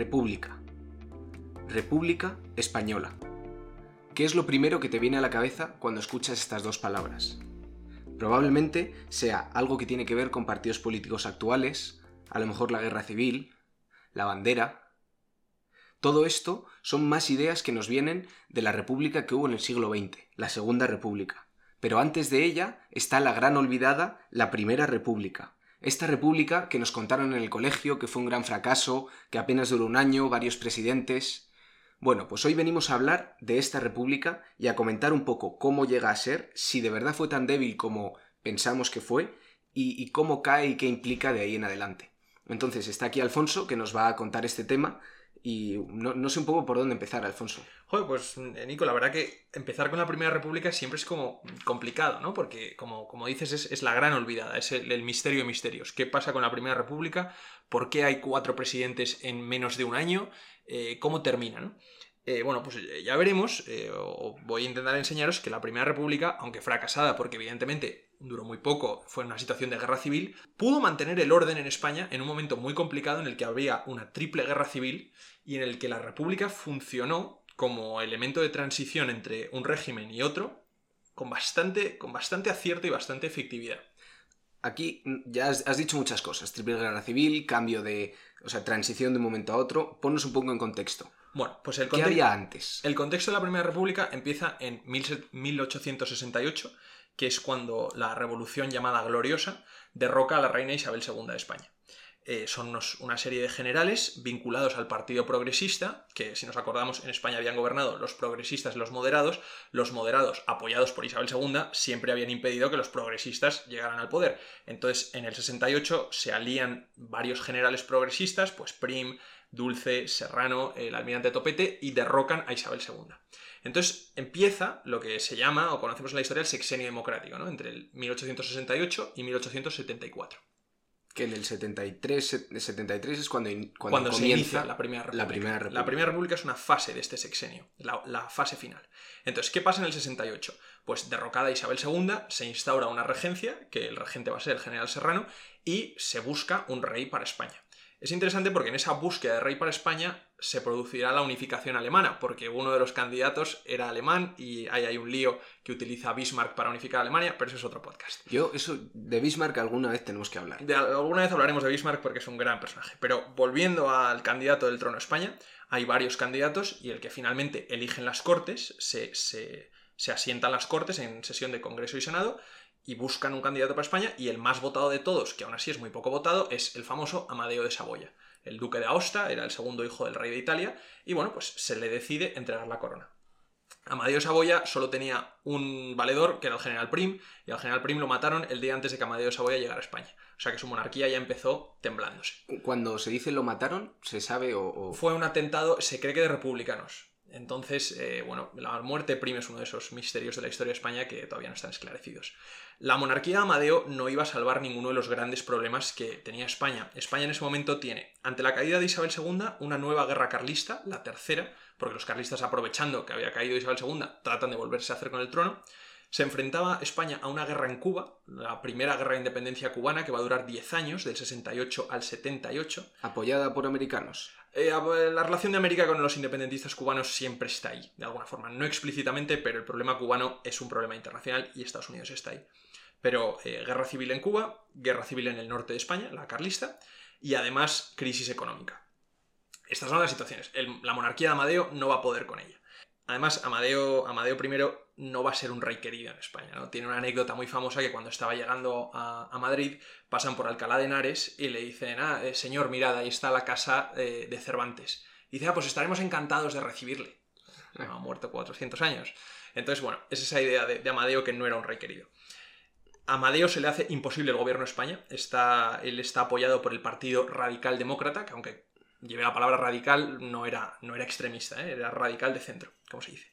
República. República Española. ¿Qué es lo primero que te viene a la cabeza cuando escuchas estas dos palabras? Probablemente sea algo que tiene que ver con partidos políticos actuales, a lo mejor la guerra civil, la bandera. Todo esto son más ideas que nos vienen de la república que hubo en el siglo XX, la Segunda República. Pero antes de ella está la gran olvidada, la Primera República, esta república que nos contaron en el colegio, que fue un gran fracaso, que apenas duró un año, varios presidentes. Bueno, pues hoy venimos a hablar de esta república y a comentar un poco cómo llega a ser, si de verdad fue tan débil como pensamos que fue, y, cómo cae y qué implica de ahí en adelante. Entonces está aquí Alfonso, que nos va a contar este tema, y no, sé un poco por dónde empezar, Alfonso. Joder, pues eh, Nico, la verdad que empezar con la Primera República siempre es como complicado, ¿no? Porque, como, como dices, es, la gran olvidada, es el, misterio de misterios. ¿Qué pasa con la Primera República? ¿Por qué hay cuatro presidentes en menos de un año? Eh, ¿Cómo termina, no? Eh, bueno, pues ya veremos, o voy a intentar enseñaros que la Primera República, aunque fracasada, porque evidentemente duró muy poco, fue en una situación de guerra civil, pudo mantener el orden en España en un momento muy complicado en el que había una triple guerra civil y en el que la República funcionó como elemento de transición entre un régimen y otro con bastante, con bastante acierto y bastante efectividad. Aquí ya has, dicho muchas cosas, triple guerra civil, cambio de, o sea, transición de un momento a otro, ponnos un poco en contexto. Bueno, pues el contexto... ¿Qué había antes? El contexto de la Primera República empieza en 1868 que es cuando la revolución llamada Gloriosa derroca a la reina Isabel II de España. Eh, son una serie de generales vinculados al Partido Progresista, que si nos acordamos en España habían gobernado los progresistas y los moderados, los moderados apoyados por Isabel II siempre habían impedido que los progresistas llegaran al poder. Entonces en el 68 se alían varios generales progresistas, pues Prim, Dulce, Serrano, el almirante Topete, y derrocan a Isabel II. Entonces empieza lo que se llama, o conocemos en la historia, el sexenio democrático, ¿no? entre el 1868 y 1874. Que en el 73, 73 es cuando, cuando, se inicia la primera, república. la primera República. La Primera República es una fase de este sexenio, la, la, fase final. Entonces, ¿qué pasa en el 68? Pues derrocada Isabel II, se instaura una regencia, que el regente va a ser el general Serrano, y se busca un rey para España. Es interesante porque en esa búsqueda de rey para España se producirá la unificación alemana, porque uno de los candidatos era alemán y ahí hay un lío que utiliza Bismarck para unificar a Alemania, pero eso es otro podcast. Yo, eso de Bismarck alguna vez tenemos que hablar. De, alguna vez hablaremos de Bismarck porque es un gran personaje. Pero volviendo al candidato del trono de España, hay varios candidatos y el que finalmente eligen las cortes, se, se, se asientan las cortes en sesión de Congreso y Senado y buscan un candidato para España y el más votado de todos, que aún así es muy poco votado, es el famoso Amadeo de Saboya. El duque de Aosta era el segundo hijo del rey de Italia y bueno, pues se le decide entregar la corona. Amadeo de Saboya solo tenía un valedor, que era el general Prim, y al general Prim lo mataron el día antes de que Amadeo de Saboya llegara a España. O sea que su monarquía ya empezó temblándose. Cuando se dice lo mataron, ¿se sabe o...? Fue un atentado, se cree que de republicanos. Entonces, eh, bueno, la muerte Prim es uno de esos misterios de la historia de España que todavía no están esclarecidos. La monarquía de Amadeo no iba a salvar ninguno de los grandes problemas que tenía España. España en ese momento tiene, ante la caída de Isabel II, una nueva guerra carlista, la tercera, porque los carlistas aprovechando que había caído Isabel II, tratan de volverse a hacer con el trono. Se enfrentaba España a una guerra en Cuba, la primera guerra de independencia cubana, que va a durar 10 años, del 68 al 78. Apoyada por americanos. Eh, la relación de América con los independentistas cubanos siempre está ahí, de alguna forma. No explícitamente, pero el problema cubano es un problema internacional y Estados Unidos está ahí. Pero eh, guerra civil en Cuba, guerra civil en el norte de España, la carlista, y además crisis económica. Estas son las situaciones. la monarquía de Amadeo no va a poder con ella. Además, Amadeo, Amadeo I no va a ser un rey querido en España. ¿no? Tiene una anécdota muy famosa que cuando estaba llegando a, Madrid pasan por Alcalá de Henares y le dicen, ah, eh, señor, mirad, ahí está la casa eh, de Cervantes. Y dice, ah, pues estaremos encantados de recibirle. Ha muerto 400 años. Entonces, bueno, es esa idea de, Amadeo que no era un rey querido. A Amadeo se le hace imposible el gobierno de España. Está, él está apoyado por el Partido Radical Demócrata, que aunque lleve la palabra radical, no era, no era extremista, ¿eh? era radical de centro, como se dice.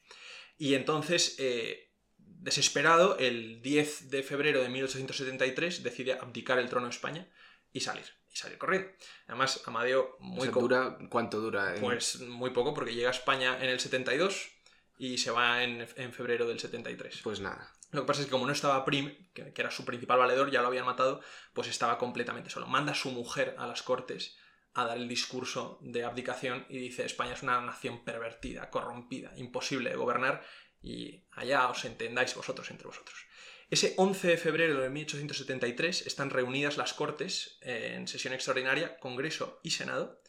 Y entonces, eh, desesperado, el 10 de febrero de 1873 decide abdicar el trono de España y salir. Y salir corriendo. Además, Amadeo muy dura, ¿Cuánto dura? Pues muy poco, porque llega a España en el 72 y se va en, febrero del 73. Pues nada. Lo que pasa es que como no estaba Prim, que, que, era su principal valedor, ya lo habían matado, pues estaba completamente solo. Manda a su mujer a las cortes a dar el discurso de abdicación y dice España es una nación pervertida, corrompida, imposible de gobernar y allá os entendáis vosotros entre vosotros. Ese 11 de febrero de 1873 están reunidas las Cortes en sesión extraordinaria, Congreso y Senado,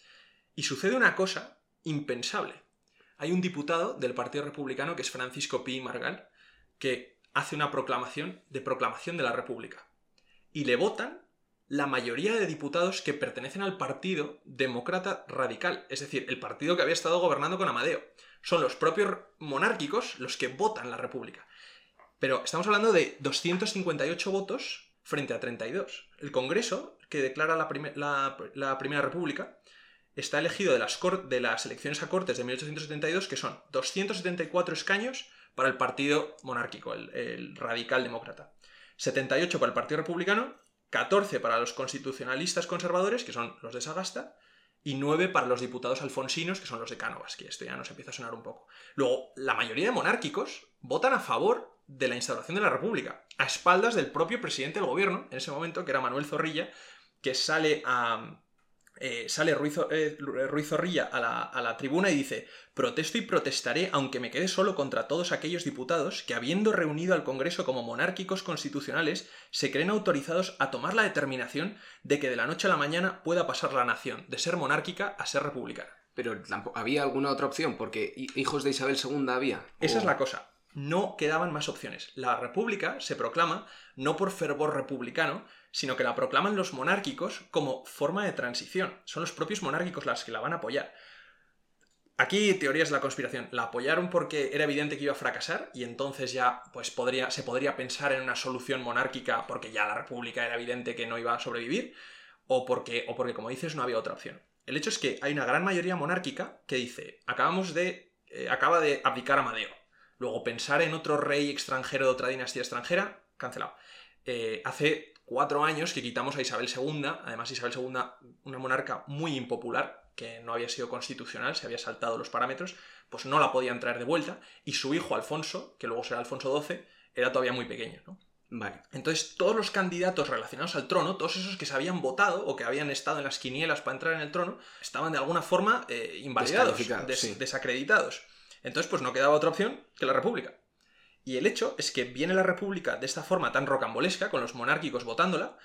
y sucede una cosa impensable. Hay un diputado del Partido Republicano que es Francisco Pi Margal, que hace una proclamación de proclamación de la República. Y le votan la mayoría de diputados que pertenecen al Partido Demócrata Radical, es decir, el partido que había estado gobernando con Amadeo. Son los propios monárquicos los que votan la República. Pero estamos hablando de 258 votos frente a 32. El Congreso, que declara la, la, Primera República, está elegido de las, de las elecciones a Cortes de 1872, que son 274 escaños para el partido monárquico, el, el radical demócrata. 78 para el Partido Republicano 14 para los constitucionalistas conservadores, que son los de Sagasta, y 9 para los diputados alfonsinos, que son los de Cánovas, que esto ya nos empieza a sonar un poco. Luego, la mayoría de monárquicos votan a favor de la instauración de la República, a espaldas del propio presidente del gobierno, en ese momento, que era Manuel Zorrilla, que sale a, eh, sale eh, Ruiz, Zorrilla a la, a la, tribuna y dice, protesto y protestaré aunque me quede solo contra todos aquellos diputados que, habiendo reunido al Congreso como monárquicos constitucionales, se creen autorizados a tomar la determinación de que de la noche a la mañana pueda pasar la nación de ser monárquica a ser republicana. Pero había alguna otra opción, porque hijos de Isabel II había. Esa es la cosa. No quedaban más opciones. La república se proclama no por fervor republicano, sino que la proclaman los monárquicos como forma de transición. Son los propios monárquicos las que la van a apoyar. Aquí teorías de la conspiración. La apoyaron porque era evidente que iba a fracasar y entonces ya pues, podría, se podría pensar en una solución monárquica porque ya la república era evidente que no iba a sobrevivir o porque, o porque como dices, no había otra opción. El hecho es que hay una gran mayoría monárquica que dice, acabamos de, eh, acaba de abdicar Amadeo. Luego pensar en otro rey extranjero de otra dinastía extranjera, cancelado. Eh, hace cuatro años que quitamos a Isabel II, además Isabel II, una monarca muy impopular, que no había sido constitucional, se había saltado los parámetros, pues no la podían traer de vuelta, y su hijo Alfonso, que luego será Alfonso XII, era todavía muy pequeño, ¿no? Vale. Entonces, todos los candidatos relacionados al trono, todos esos que se habían votado o que habían estado en las quinielas para entrar en el trono, estaban de alguna forma eh, invalidados, desacreditados. Entonces, pues no quedaba otra opción que la República. Y el hecho es que viene la República de esta forma tan rocambolesca, con los monárquicos votándola,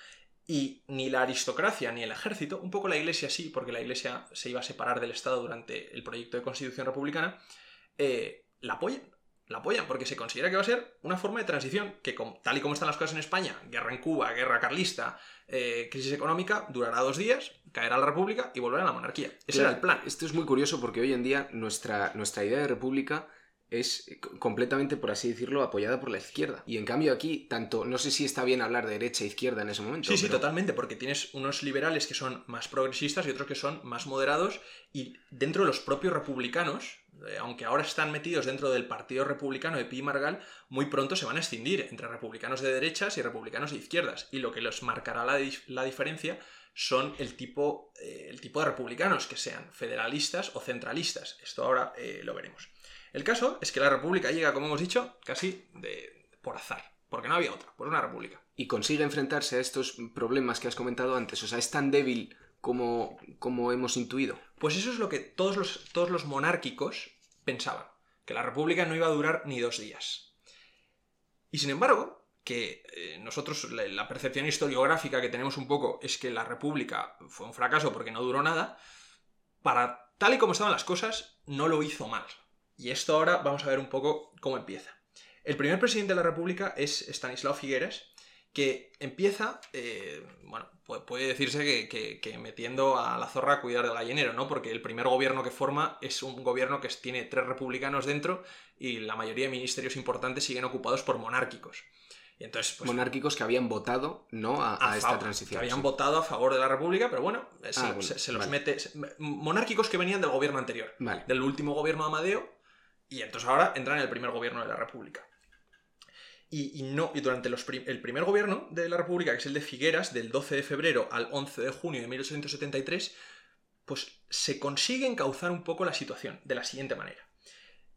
y ni la aristocracia ni el ejército, un poco la Iglesia sí, porque la Iglesia se iba a separar del Estado durante el proyecto de Constitución Republicana, eh, la apoyan. La apoyan porque se considera que va a ser una forma de transición que, tal y como están las cosas en España, guerra en Cuba, guerra carlista, eh, crisis económica, durará dos días, caerá la república y volverá a la monarquía. Ese era el plan. Esto es muy curioso porque hoy en día nuestra, nuestra idea de república es completamente, por así decirlo, apoyada por la izquierda. Y en cambio aquí, tanto, no sé si está bien hablar de derecha e izquierda en ese momento. Sí, sí, totalmente, porque tienes unos liberales que son más progresistas y otros que son más moderados, y dentro de los propios republicanos, eh, aunque ahora están metidos dentro del Partido Republicano de Pi Margal, muy pronto se van a escindir entre republicanos de derechas y republicanos de izquierdas. Y lo que los marcará la, diferencia son el tipo, eh, el tipo de republicanos, que sean federalistas o centralistas. Esto ahora eh, lo veremos. El caso es que la república llega, como hemos dicho, casi de, por azar, porque no había otra, por una república. Y consigue enfrentarse a estos problemas que has comentado antes, o sea, es tan débil como, como hemos intuido. Pues eso es lo que todos los, todos los monárquicos pensaban, que la república no iba a durar ni dos días. Y sin embargo, que eh, nosotros la, percepción historiográfica que tenemos un poco es que la república fue un fracaso porque no duró nada, para tal y como estaban las cosas, no lo hizo mal. Y esto ahora vamos a ver un poco cómo empieza. El primer presidente de la República es Stanislao Figueres, que empieza, eh, bueno, puede decirse que, metiendo a la zorra a cuidar del gallinero, ¿no? Porque el primer gobierno que forma es un gobierno que tiene tres republicanos dentro y la mayoría de ministerios importantes siguen ocupados por monárquicos. Y entonces, pues, monárquicos que habían votado no a, esta transición. Que habían votado a favor de la República, pero bueno, eh, ah, se, los mete. monárquicos que venían del gobierno anterior. Del último gobierno de Amadeo, y entonces ahora entra en el primer gobierno de la República. Y, no, y durante el primer gobierno de la República, que es el de Figueras, del 12 de febrero al 11 de junio de 1873, pues se consigue encauzar un poco la situación de la siguiente manera.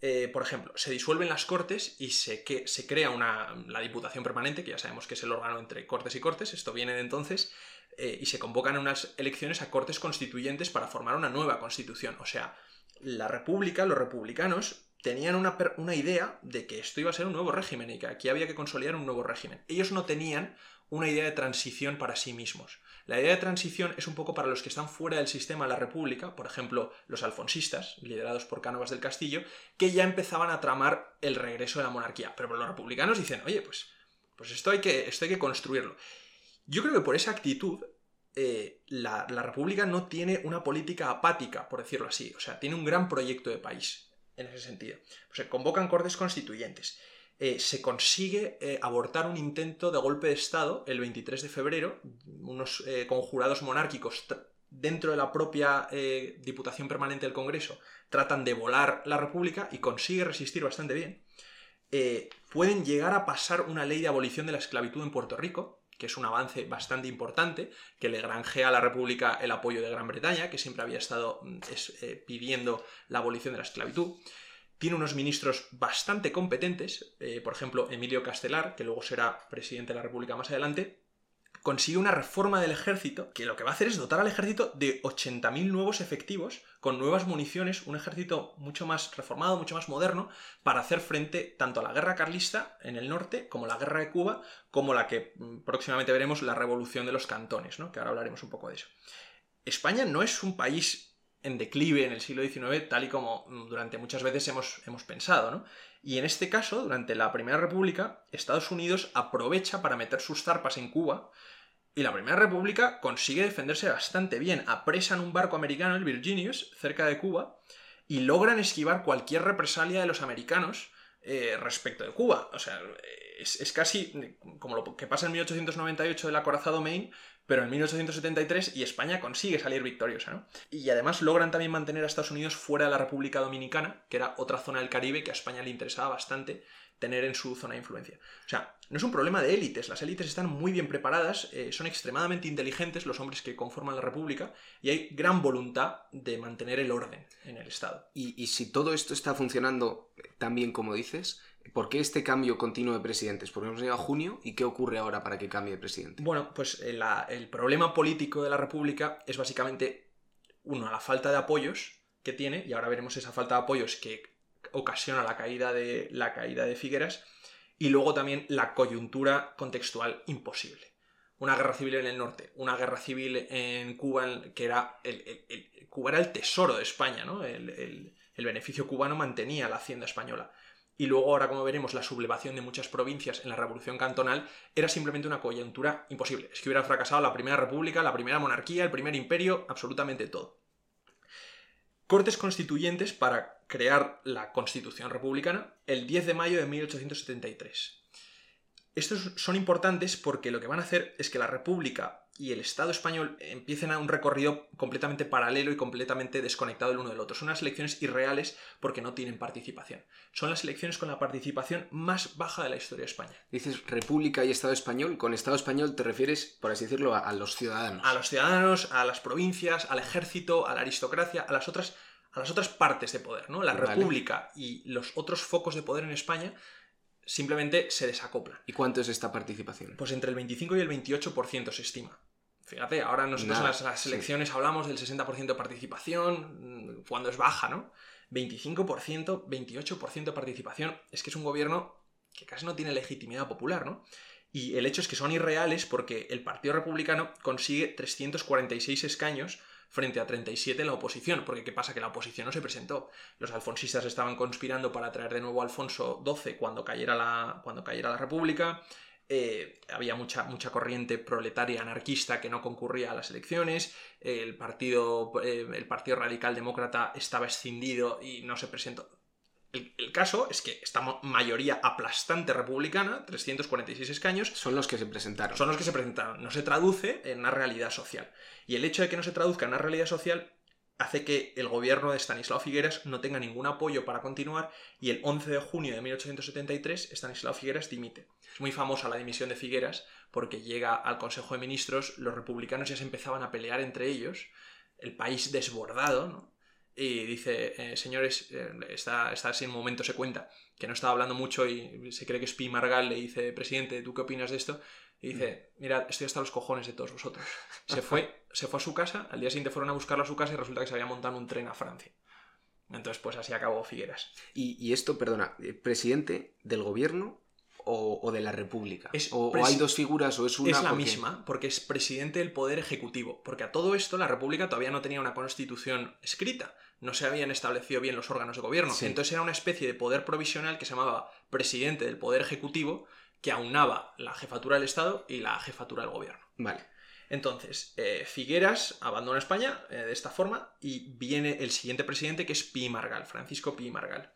Eh, por ejemplo, se disuelven las Cortes y se, que, se crea una, la Diputación Permanente, que ya sabemos que es el órgano entre Cortes y Cortes, esto viene de entonces, eh, y se convocan unas elecciones a cortes constituyentes para formar una nueva constitución. O sea, la República, los republicanos, tenían una, una, idea de que esto iba a ser un nuevo régimen y que aquí había que consolidar un nuevo régimen. Ellos no tenían una idea de transición para sí mismos. La idea de transición es un poco para los que están fuera del sistema de la República, por ejemplo, los alfonsistas, liderados por Cánovas del Castillo, que ya empezaban a tramar el regreso de la monarquía. Pero los republicanos dicen, oye, pues, pues esto, hay que, esto hay que construirlo. Yo creo que por esa actitud eh, la, República no tiene una política apática, por decirlo así. O sea, tiene un gran proyecto de país en ese sentido. Pues se convocan cortes constituyentes. Eh, se consigue eh, abortar un intento de golpe de Estado el 23 de febrero. Unos conjurados monárquicos dentro de la propia Diputación Permanente del Congreso tratan de volar la República y consigue resistir bastante bien. pueden llegar a pasar una ley de abolición de la esclavitud en Puerto Rico, que es un avance bastante importante, que le granjea a la República el apoyo de Gran Bretaña, que siempre había estado mm, eh, pidiendo la abolición de la esclavitud. Tiene unos ministros bastante competentes, eh, por ejemplo, Emilio Castelar, que luego será presidente de la República más adelante, consigue una reforma del ejército que lo que va a hacer es dotar al ejército de 80.000 nuevos efectivos con nuevas municiones, un ejército mucho más reformado, mucho más moderno, para hacer frente tanto a la guerra carlista en el norte, como la guerra de Cuba, como la que mm, próximamente veremos, la revolución de los cantones, ¿no? que ahora hablaremos un poco de eso. España no es un país en declive en el siglo XIX, tal y como mm, durante muchas veces hemos, hemos pensado, ¿no? Y en este caso, durante la Primera República, Estados Unidos aprovecha para meter sus zarpas en Cuba, y la Primera República consigue defenderse bastante bien. Apresan un barco americano, el Virginius, cerca de Cuba, y logran esquivar cualquier represalia de los americanos eh, respecto de Cuba. O sea, es, casi como lo que pasa en 1898 del acorazado Maine, pero en 1873 y España consigue salir victoriosa, ¿no? Y además logran también mantener a Estados Unidos fuera de la República Dominicana, que era otra zona del Caribe que a España le interesaba bastante tener en su zona de influencia. O sea, no es un problema de élites, las élites están muy bien preparadas, eh, son extremadamente inteligentes los hombres que conforman la República y hay gran voluntad de mantener el orden en el Estado. Y, si todo esto está funcionando tan bien como dices, ¿por qué este cambio continuo de presidentes? Porque hemos llegado a junio y ¿qué ocurre ahora para que cambie de presidente? Bueno, pues eh, el problema político de la República es básicamente, uno, la falta de apoyos que tiene, y ahora veremos esa falta de apoyos que ocasiona la caída de, la caída de Figueras, y luego también la coyuntura contextual imposible. Una guerra civil en el norte, una guerra civil en Cuba, que era el, Cuba era el tesoro de España, ¿no? el, beneficio cubano mantenía la hacienda española. Y luego, ahora como veremos, la sublevación de muchas provincias en la Revolución Cantonal era simplemente una coyuntura imposible. Es que hubiera fracasado la Primera República, la Primera Monarquía, el Primer Imperio, absolutamente todo. Cortes constituyentes para crear la Constitución Republicana el 10 de mayo de 1873. Estos son importantes porque lo que van a hacer es que la República y el Estado español empiecen a un recorrido completamente paralelo y completamente desconectado el uno del otro. Son unas elecciones irreales porque no tienen participación. Son las elecciones con la participación más baja de la historia de España. Dices República y Estado español. Con Estado español te refieres, por así decirlo, a, los ciudadanos. A los ciudadanos, a las provincias, al ejército, a la aristocracia, a las otras, a las otras partes de poder. ¿no? La República y los otros focos de poder en España simplemente se desacoplan. ¿Y cuánto es esta participación? Pues entre el 25 y el 28% se estima. Fíjate, ahora nosotros en las, elecciones hablamos del 60% de participación, mm, cuando es baja, ¿no? 25%, 28% de participación. Es que es un gobierno que casi no tiene legitimidad popular, ¿no? Y el hecho es que son irreales porque el Partido Republicano consigue 346 escaños frente a 37 en la oposición, porque ¿qué pasa? Que la oposición no se presentó. Los alfonsistas estaban conspirando para traer de nuevo a Alfonso XII cuando cayera la, cuando cayera la República, eh, había mucha, mucha corriente proletaria anarquista que no concurría a las elecciones, el partido, eh, el partido Radical Demócrata estaba escindido y no se presentó. El, caso es que esta mayoría aplastante republicana, 346 escaños, son los que se presentaron. Son los que se presentaron. No se traduce en una realidad social. Y el hecho de que no se traduzca en una realidad social hace que el gobierno de Stanislao Figueras no tenga ningún apoyo para continuar y el 11 de junio de 1873 Stanislao Figueras dimite. Es muy famosa la dimisión de Figueras porque llega al Consejo de Ministros, los republicanos ya se empezaban a pelear entre ellos, el país desbordado, ¿no? Y dice, eh, señores, eh, está, está un momento, se cuenta, que no estaba hablando mucho y se cree que es Pi Margal, le dice, presidente, ¿tú qué opinas de esto? Y dice, mira, estoy hasta los cojones de todos vosotros. Se fue, se fue a su casa, al día siguiente fueron a buscarlo a su casa y resulta que se había montado un tren a Francia. Entonces, pues así acabó Figueras. Y, y esto, perdona, eh, ¿presidente del gobierno o, o de la república? Es o, hay dos figuras o es una? es la porque- misma, porque es presidente del Poder Ejecutivo. Porque a todo esto la República todavía no tenía una constitución escrita. No se habían establecido bien los órganos de gobierno. Sí. Entonces era una especie de poder provisional que se llamaba presidente del Poder Ejecutivo, que aunaba la jefatura del Estado y la jefatura del gobierno. Vale. Entonces, eh, Figueras abandona España eh, de esta forma y viene el siguiente presidente que es Pi Margal, Francisco Pi Margal,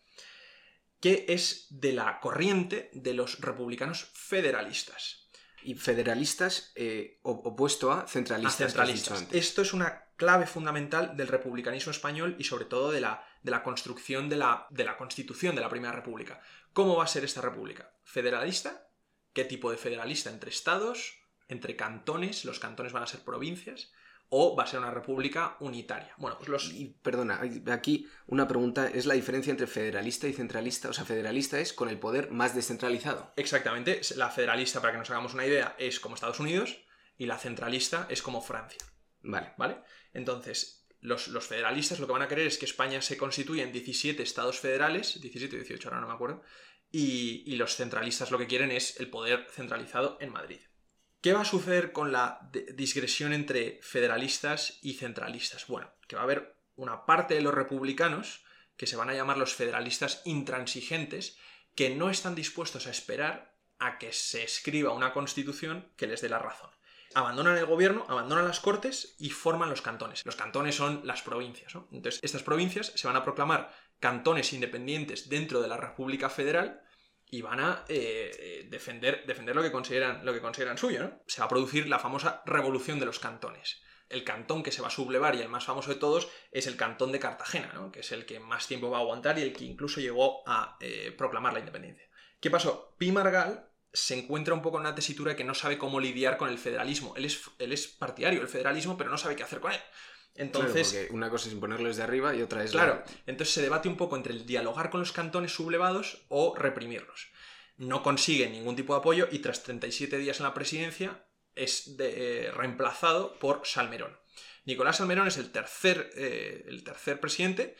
que es de la corriente de los republicanos federalistas. Y federalistas eh, opuesto a a centralistas. has centralistas. Esto es una clave fundamental del republicanismo español y sobre todo de la, de la construcción de la, de la constitución de la Primera República. ¿Cómo va a ser esta república? ¿Federalista? ¿Qué tipo de federalista? ¿Entre estados? ¿Entre cantones? ¿Los cantones van a ser provincias? ¿O va a ser una república unitaria? Bueno, pues los... Y, perdona, aquí una pregunta, ¿es la diferencia entre federalista y centralista? O sea, federalista es con el poder más descentralizado. Exactamente, la federalista, para que nos hagamos una idea, es como Estados Unidos y la centralista es como Francia. Vale. ¿Vale? Entonces, los, los federalistas lo que van a querer es que España se constituya en 17 estados federales, 17 o 18, ahora no me acuerdo, y, los centralistas lo que quieren es el poder centralizado en Madrid. ¿Qué va a suceder con la digresión entre federalistas y centralistas? Bueno, que va a haber una parte de los republicanos que se van a llamar los federalistas intransigentes, que no están dispuestos a esperar a que se escriba una constitución que les dé la razón abandonan el gobierno, abandonan las cortes y forman los cantones. Los cantones son las provincias. ¿no? Entonces, estas provincias se van a proclamar cantones independientes dentro de la República Federal y van a eh, eh, defender, defender lo, que consideran, lo que consideran suyo. ¿no? Se va a producir la famosa revolución de los cantones. El cantón que se va a sublevar y el más famoso de todos es el cantón de Cartagena, que es el que más tiempo va a aguantar y el que incluso llegó a eh, proclamar la independencia. ¿Qué pasó? Pi Margal se encuentra un poco en una tesitura que no sabe cómo lidiar con el federalismo. Él es, él es partidario del federalismo, pero no sabe qué hacer con él. Entonces, Claro, una cosa es imponerlo desde arriba y otra es. claro, la- entonces se debate un poco entre el dialogar con los cantones sublevados o reprimirlos. No consigue ningún tipo de apoyo y tras 37 días en la presidencia es de- eh, reemplazado por Salmerón. Nicolás Salmerón es el tercer, eh, el tercer presidente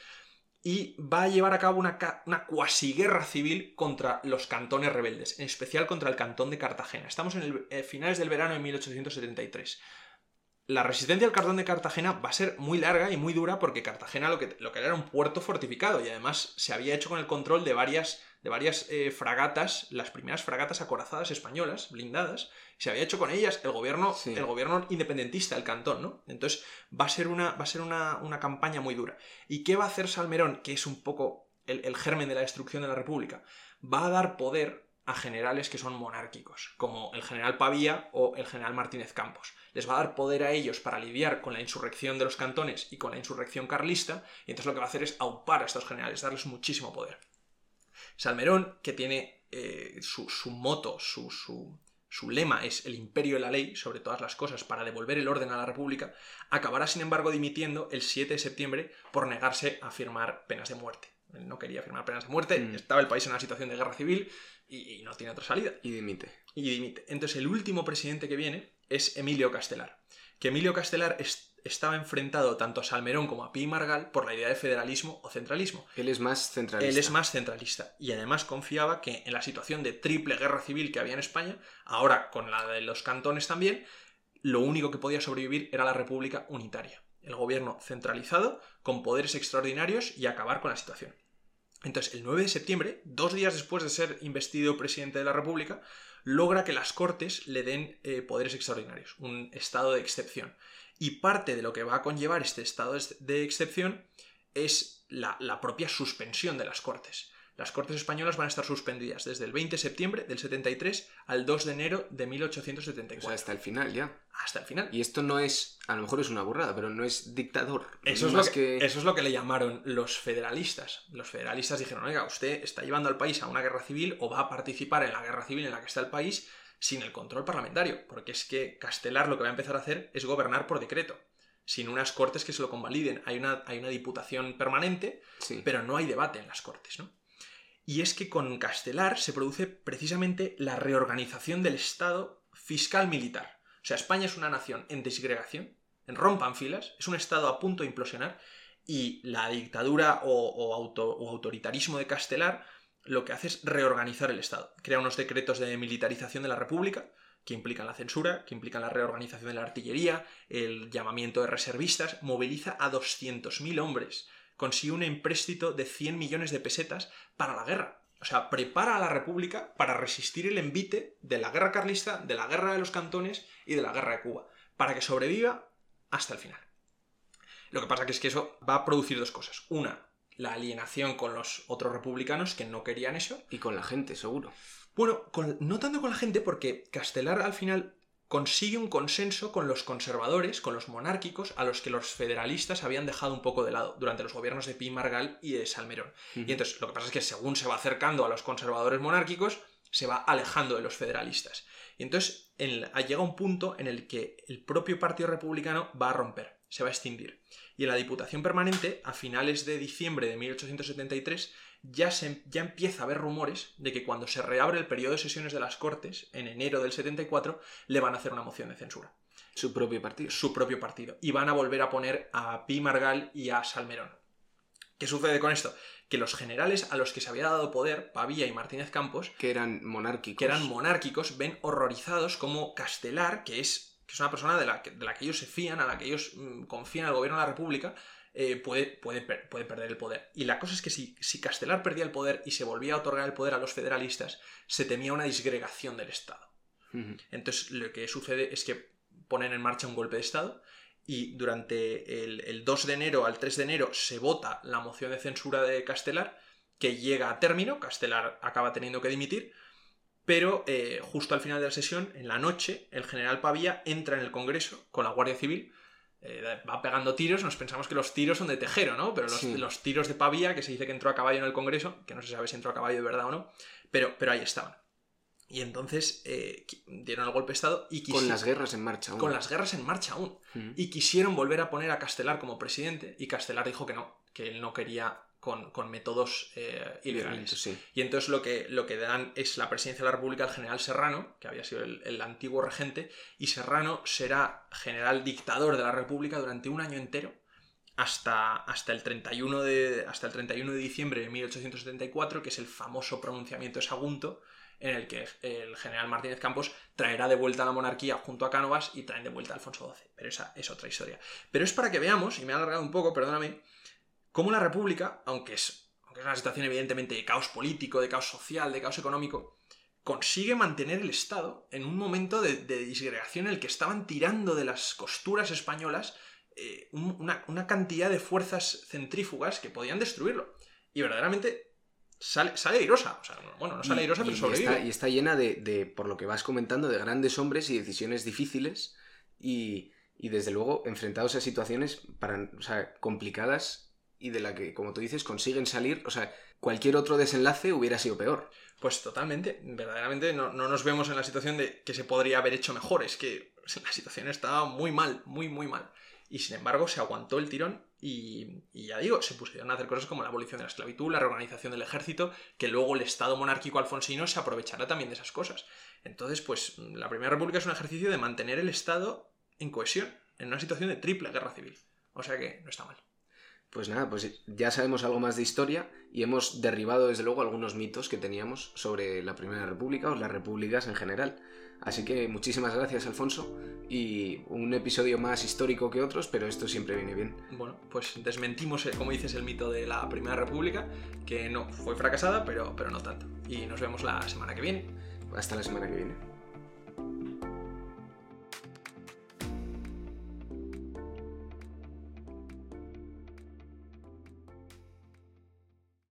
y va a llevar a cabo una, una cuasi guerra civil contra los cantones rebeldes, en especial contra el cantón de Cartagena. Estamos en el eh, finales del verano de 1873. La resistencia al cantón de Cartagena va a ser muy larga y muy dura porque Cartagena lo que, lo que era un puerto fortificado y además se había hecho con el control de varias, de varias eh, fragatas, las primeras fragatas acorazadas españolas, blindadas, se había hecho con ellas el gobierno, Sí. el gobierno independentista del cantón, ¿no? Entonces va a ser, una, va a ser una, una campaña muy dura. ¿Y qué va a hacer Salmerón, que es un poco el, el germen de la destrucción de la República? Va a dar poder a generales que son monárquicos, como el general Pavía o el general Martínez Campos. Les va a dar poder a ellos para lidiar con la insurrección de los cantones y con la insurrección carlista, y entonces lo que va a hacer es aupar a estos generales, darles muchísimo poder. Salmerón, que tiene eh, su, su moto, su, su, su lema es el imperio de la ley sobre todas las cosas para devolver el orden a la República, acabará sin embargo dimitiendo el 7 de septiembre por negarse a firmar penas de muerte. Él no quería firmar penas de muerte, Mm. estaba el país en una situación de guerra civil y, y no tiene otra salida. Y dimite. Y dimite. Entonces el último presidente que viene es Emilio Castelar. Que Emilio Castelar es- estaba enfrentado tanto a Salmerón como a Pi Margal por la idea de federalismo o centralismo. Él es más centralista. Él es más centralista y además confiaba que en la situación de triple guerra civil que había en España, ahora con la de los cantones también, lo único que podía sobrevivir era la República Unitaria, el gobierno centralizado con poderes extraordinarios y acabar con la situación. Entonces, el 9 de septiembre, dos días después de ser investido presidente de la República, logra que las Cortes le den eh, poderes extraordinarios, un estado de excepción. Y parte de lo que va a conllevar este estado de- excepción es la propia suspensión de las Cortes. Las Cortes españolas van a estar suspendidas desde el 20 de septiembre del 73 al 2 de enero de O 1874. sea, hasta el final ya. hasta el final. Y esto no es, a lo mejor es una burrada, pero no es dictador. Eso es, lo que, eso es lo que le llamaron los federalistas. Los federalistas dijeron, oiga, usted está llevando al país a una guerra civil o va a participar en la guerra civil en la que está el país sin el control parlamentario, porque es que Castelar lo que va a empezar a hacer es gobernar por decreto, sin unas cortes que se lo convaliden. Hay una, hay una diputación permanente, Sí. pero no hay debate en las cortes, ¿no? Y es que con Castelar se produce precisamente la reorganización del Estado fiscal militar. O sea, España es una nación en disgregación, en rompan filas, es un Estado a punto de implosionar y la dictadura o, o autoritarismo de Castelar lo que hace es reorganizar el Estado. Crea unos decretos de militarización de la República que implican la censura, que implican la reorganización de la artillería, el llamamiento de reservistas, moviliza a 200.000 hombres, consigue un empréstito de 100 millones de pesetas para la guerra. O sea, prepara a la República para resistir el envite de la guerra carlista, de la guerra de los cantones y de la guerra de Cuba, para que sobreviva hasta el final. Lo que pasa que es que eso va a producir dos cosas. Una, la alienación con los otros republicanos que no querían eso. Y con la gente, seguro. Bueno, no tanto con la gente, porque Castelar al final consigue un consenso con los conservadores, con los monárquicos, a los que los federalistas habían dejado un poco de lado durante los gobiernos de Pi Margal y de Salmerón. Y entonces lo que pasa es que según se va acercando a los conservadores monárquicos, se va alejando de los federalistas. Y entonces llega un punto en el que el propio Partido Republicano va a romper, se va a extinguir. Y en la Diputación Permanente, a finales de diciembre de 1873, ya, se, ya empieza a haber rumores de que cuando se reabre el periodo de sesiones de las Cortes, en enero del 74, le van a hacer una moción de censura. Su propio partido. Su propio partido. Y van a volver a poner a Pi Margal y a Salmerón. ¿Qué sucede con esto? Que los generales a los que se había dado poder, Pavía y Martínez Campos, que eran monárquicos, que eran monárquicos ven horrorizados como Castelar, que es, que es una persona de la, que, de la que ellos se fían, a la que ellos mm, confían al gobierno de la República, eh, puede, puede, puede, perder el poder. Y la cosa es que si, si Castelar perdía el poder y se volvía a otorgar el poder a los federalistas, se temía una disgregación del Estado. Entonces lo que sucede es que ponen en marcha un golpe de Estado y durante el, 2 de enero al 3 de enero se vota la moción de censura de Castelar, que llega a término, Castelar acaba teniendo que dimitir, pero eh, justo al final de la sesión, en la noche, el general Pavía entra en el Congreso con la Guardia Civil eh, va pegando tiros, nos pensamos que los tiros son de Tejero, ¿no? Pero los, tiros de Pavía, que se dice que entró a caballo en el Congreso, que no se sabe si entró a caballo de verdad o no, pero, pero ahí estaban. Y entonces eh, dieron el golpe de Estado y Con las guerras en marcha aún. Con las guerras en marcha aún. Y quisieron volver a poner a Castelar como presidente y Castelar dijo que no, que él no quería con, métodos eh, ilegales. Y entonces lo que, lo que dan es la presidencia de la República al general Serrano, que había sido el, antiguo regente, y Serrano será general dictador de la República durante un año entero, hasta, hasta, el 31 de, hasta el 31 de diciembre de 1874, que es el famoso pronunciamiento de Sagunto, en el que el general Martínez Campos traerá de vuelta a la monarquía junto a Cánovas y traen de vuelta a Alfonso XII. Pero esa es otra historia. Pero es para que veamos, y me he alargado un poco, perdóname, cómo la República, aunque es, aunque es una situación evidentemente de caos político, de caos social, de caos económico, consigue mantener el Estado en un momento de, disgregación en el que estaban tirando de las costuras españolas eh, una, cantidad de fuerzas centrífugas que podían destruirlo. Y verdaderamente sale, sale airosa. O sea, bueno, no sale airosa, pero sobrevive. Y está, llena de, por lo que vas comentando, de grandes hombres y decisiones difíciles y, desde luego enfrentados a situaciones para, complicadas y de la que, como tú dices, consiguen salir, o sea, cualquier otro desenlace hubiera sido peor. Pues totalmente, verdaderamente no, nos vemos en la situación de que se podría haber hecho mejor, es que la situación estaba muy mal, muy, muy mal. Y sin embargo se aguantó el tirón y, ya digo, se pusieron a hacer cosas como la abolición de la esclavitud, la reorganización del ejército, que luego el Estado monárquico alfonsino se aprovechará también de esas cosas. Entonces, pues la Primera República es un ejercicio de mantener el Estado en cohesión, en una situación de triple guerra civil. O sea que no está mal. Pues nada, pues ya sabemos algo más de historia y hemos derribado desde luego algunos mitos que teníamos sobre la Primera República o las repúblicas en general. Así que muchísimas gracias Alfonso y un episodio más histórico que otros, pero esto siempre viene bien. Bueno, pues desmentimos, eh, como dices, el mito de la Primera República, que no fue fracasada, pero, pero no tanto. Y nos vemos la semana que viene. Hasta la semana que viene.